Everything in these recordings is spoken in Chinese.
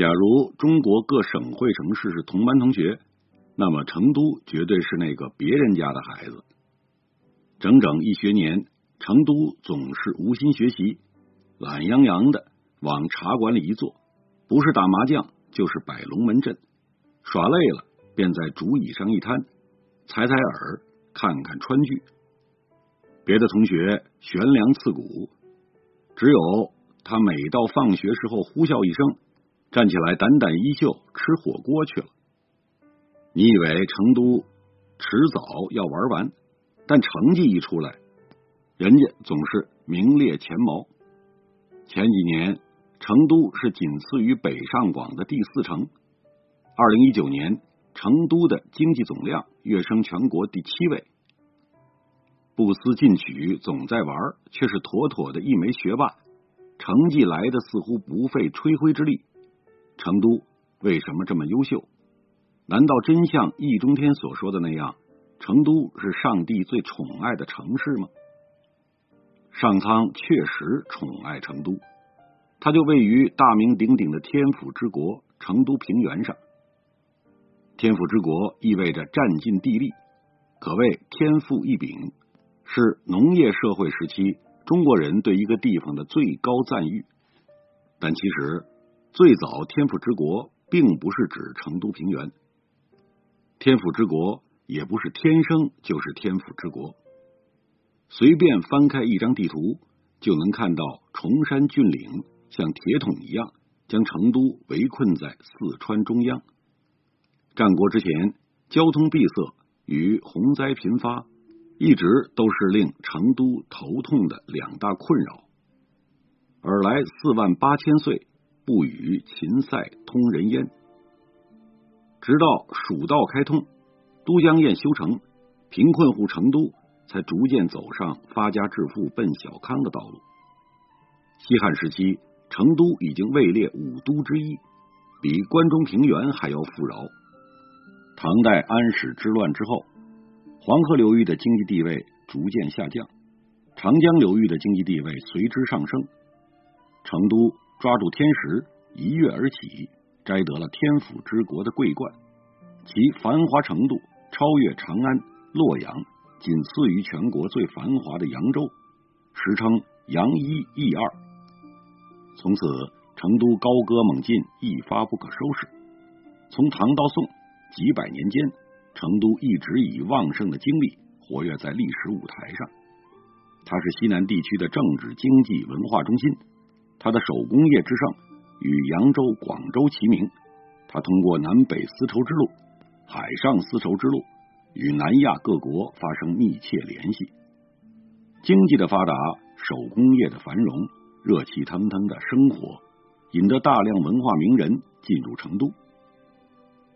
假如中国各省会城市是同班同学，那么成都绝对是那个别人家的孩子。整整一学年，成都总是无心学习。懒洋洋的往茶馆里一坐，不是打麻将就是摆龙门阵，耍累了便在竹椅上一瘫，采采耳，看看川剧。别的同学悬梁刺股，只有他每到放学时候呼啸一声，站起来掸掸衣袖吃火锅去了。你以为成都迟早要玩完，但成绩一出来，人家总是名列前茅。前几年，成都是仅次于北上广的第四城。二零一九年，成都的经济总量跃升全国第七位。不思进取，总在玩，却是妥妥的一枚学霸。成绩来的似乎不费吹灰之力。成都为什么这么优秀？难道真像易中天所说的那样，成都是上帝最宠爱的城市吗？上苍确实宠爱成都，它就位于大名鼎鼎的天府之国成都平原上。天府之国意味着占尽地利，可谓天赋异禀，是农业社会时期中国人对一个地方的最高赞誉。但其实，最早天府之国并不是指成都平原，天府之国也不是天生就是天府之国。随便翻开一张地图，就能看到崇山峻岭像铁桶一样将成都围困在四川中央。战国之前，交通闭塞与洪灾频发，一直都是令成都头痛的两大困扰。尔来四万八千岁，不与秦塞通人烟。直到蜀道开通，都江堰修成，贫困户成都。才逐渐走上发家致富、奔小康的道路。西汉时期，成都已经位列五都之一，比关中平原还要富饶。唐代安史之乱之后，黄河流域的经济地位逐渐下降，长江流域的经济地位随之上升。成都抓住天时，一跃而起，摘得了天府之国的桂冠，其繁华程度超越长安、洛阳。仅次于全国最繁华的扬州，时称扬一益二。从此，成都高歌猛进，一发不可收拾。从唐到宋几百年间，成都一直以旺盛的精力活跃在历史舞台上。它是西南地区的政治、经济、文化中心。它的手工业之盛与扬州、广州齐名。它通过南北丝绸之路、海上丝绸之路。与南亚各国发生密切联系，经济的发达，手工业的繁荣，热气腾腾的生活，引得大量文化名人进入成都。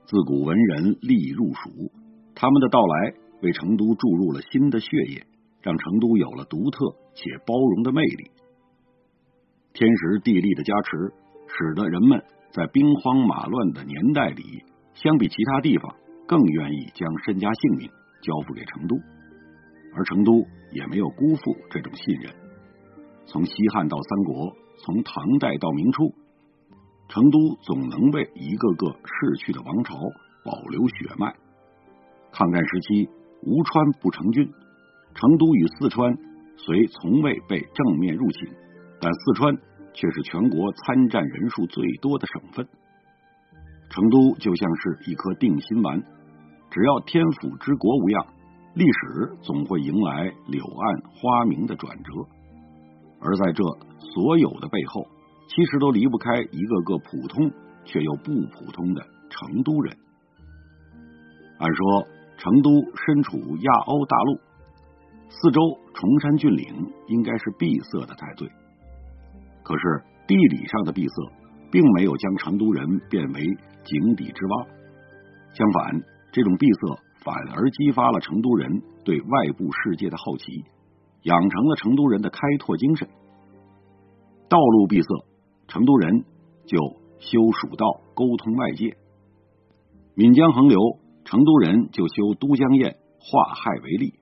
自古文人历入蜀，他们的到来为成都注入了新的血液，让成都有了独特且包容的魅力。天时地利的加持，使得人们在兵荒马乱的年代里，相比其他地方。更愿意将身家性命交付给成都，而成都也没有辜负这种信任。从西汉到三国，从唐代到明初，成都总能为一个个逝去的王朝保留血脉。抗战时期，吴川不成军，成都与四川虽从未被正面入侵，但四川却是全国参战人数最多的省份。成都就像是一颗定心丸，只要天府之国无恙，历史总会迎来柳暗花明的转折。而在这所有的背后，其实都离不开一个个普通却又不普通的成都人。按说，成都身处亚欧大陆，四周崇山峻岭，应该是闭塞的才对。可是地理上的闭塞。并没有将成都人变为井底之蛙。相反，这种闭塞反而激发了成都人对外部世界的好奇，养成了成都人的开拓精神。道路闭塞，成都人就修蜀道沟通外界；岷江横流，成都人就修都江堰化害为利。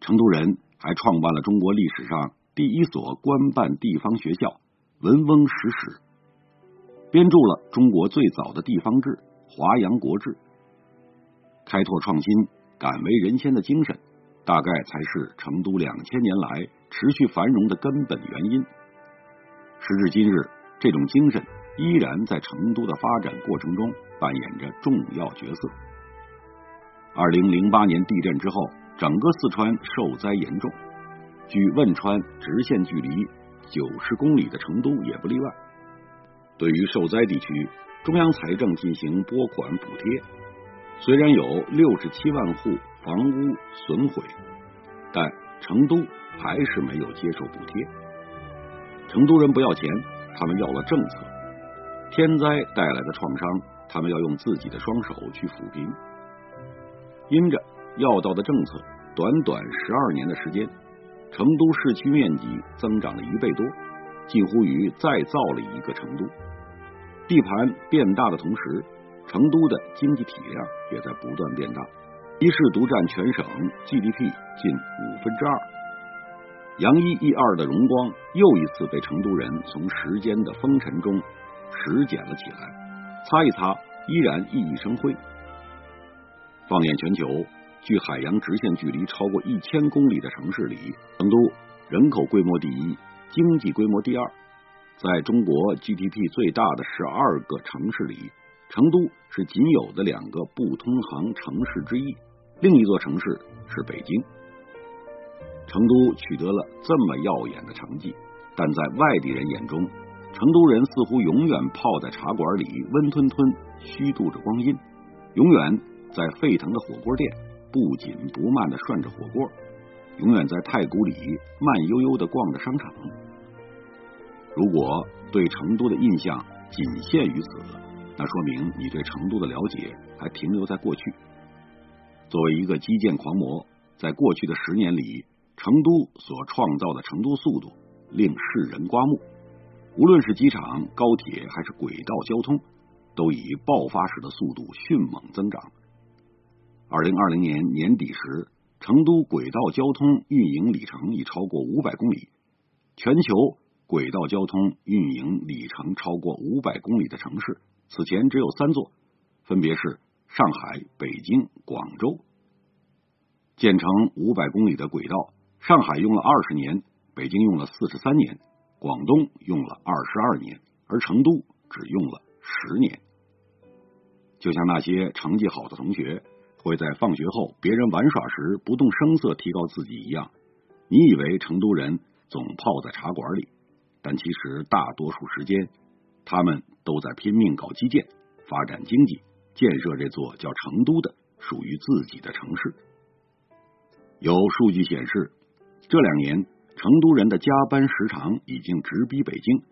成都人还创办了中国历史上第一所官办地方学校——文翁实史，编著了中国最早的地方志《华阳国志》。开拓创新、敢为人先的精神，大概才是成都两千年来持续繁荣的根本原因。时至今日，这种精神依然在成都的发展过程中扮演着重要角色。二零零八年地震之后，整个四川受灾严重，距汶川直线距离九十公里的成都也不例外。对于受灾地区，中央财政进行拨款补贴，虽然有六十七万户房屋损毁，但成都还是没有接受补贴。成都人不要钱，他们要了政策。天灾带来的创伤，他们要用自己的双手去抚平。因着要到的政策，短短十二年的时间，成都市区面积增长了一倍多，近乎于再造了一个成都。地盘变大的同时，成都的经济体量也在不断变大，一市独占全省 GDP 近五分之二。杨一一二的荣光又一次被成都人从时间的风尘中拾捡了起来，擦一擦，依然熠熠生辉。放眼全球，距海洋直线距离超过一千公里的城市里，成都人口规模第一，经济规模第二。在中国 GDP 最大的十二个城市里，成都是仅有的两个不通航城市之一，另一座城市是北京。成都取得了这么耀眼的成绩，但在外地人眼中，成都人似乎永远泡在茶馆里温吞吞虚度着光阴，永远在沸腾的火锅店不紧不慢的涮着火锅，永远在太古里慢悠悠的逛着商场。如果对成都的印象仅限于此，那说明你对成都的了解还停留在过去。作为一个基建狂魔，在过去的十年里。成都所创造的成都速度令世人刮目，无论是机场、高铁还是轨道交通，都以爆发式的速度迅猛增长。二零二零年年底时，成都轨道交通运营里程已超过五百公里。全球轨道交通运营里程超过五百公里的城市，此前只有三座，分别是上海、北京、广州。建成五百公里的轨道。上海用了二十年，北京用了四十三年，广东用了二十二年，而成都只用了十年。就像那些成绩好的同学会在放学后别人玩耍时不动声色提高自己一样，你以为成都人总泡在茶馆里，但其实大多数时间他们都在拼命搞基建、发展经济、建设这座叫成都的属于自己的城市。有数据显示。这两年，成都人的加班时长已经直逼北京，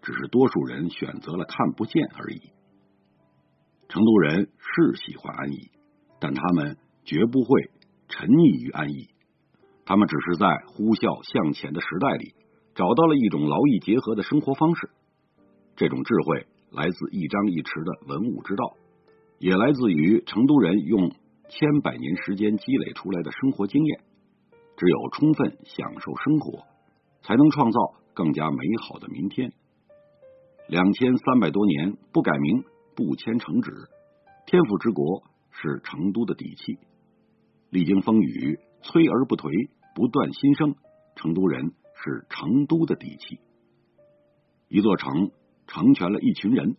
只是多数人选择了看不见而已。成都人是喜欢安逸，但他们绝不会沉溺于安逸。他们只是在呼啸向前的时代里，找到了一种劳逸结合的生活方式。这种智慧来自一张一弛的文武之道，也来自于成都人用千百年时间积累出来的生活经验。只有充分享受生活，才能创造更加美好的明天。两千三百多年不改名不迁城址，天府之国是成都的底气。历经风雨，摧而不颓，不断新生，成都人是成都的底气。一座城成全了一群人，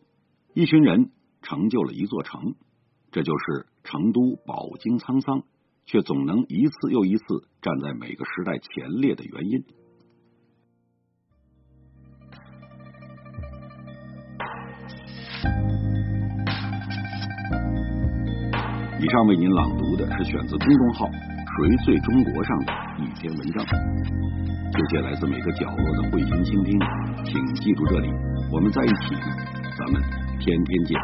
一群人成就了一座城，这就是成都饱经沧桑。却总能一次又一次站在每个时代前列的原因。以上为您朗读的是选自公众号“谁最中国”上的一篇文章。谢谢来自每个角落的慧心倾听，请记住这里，我们在一起。咱们天天见。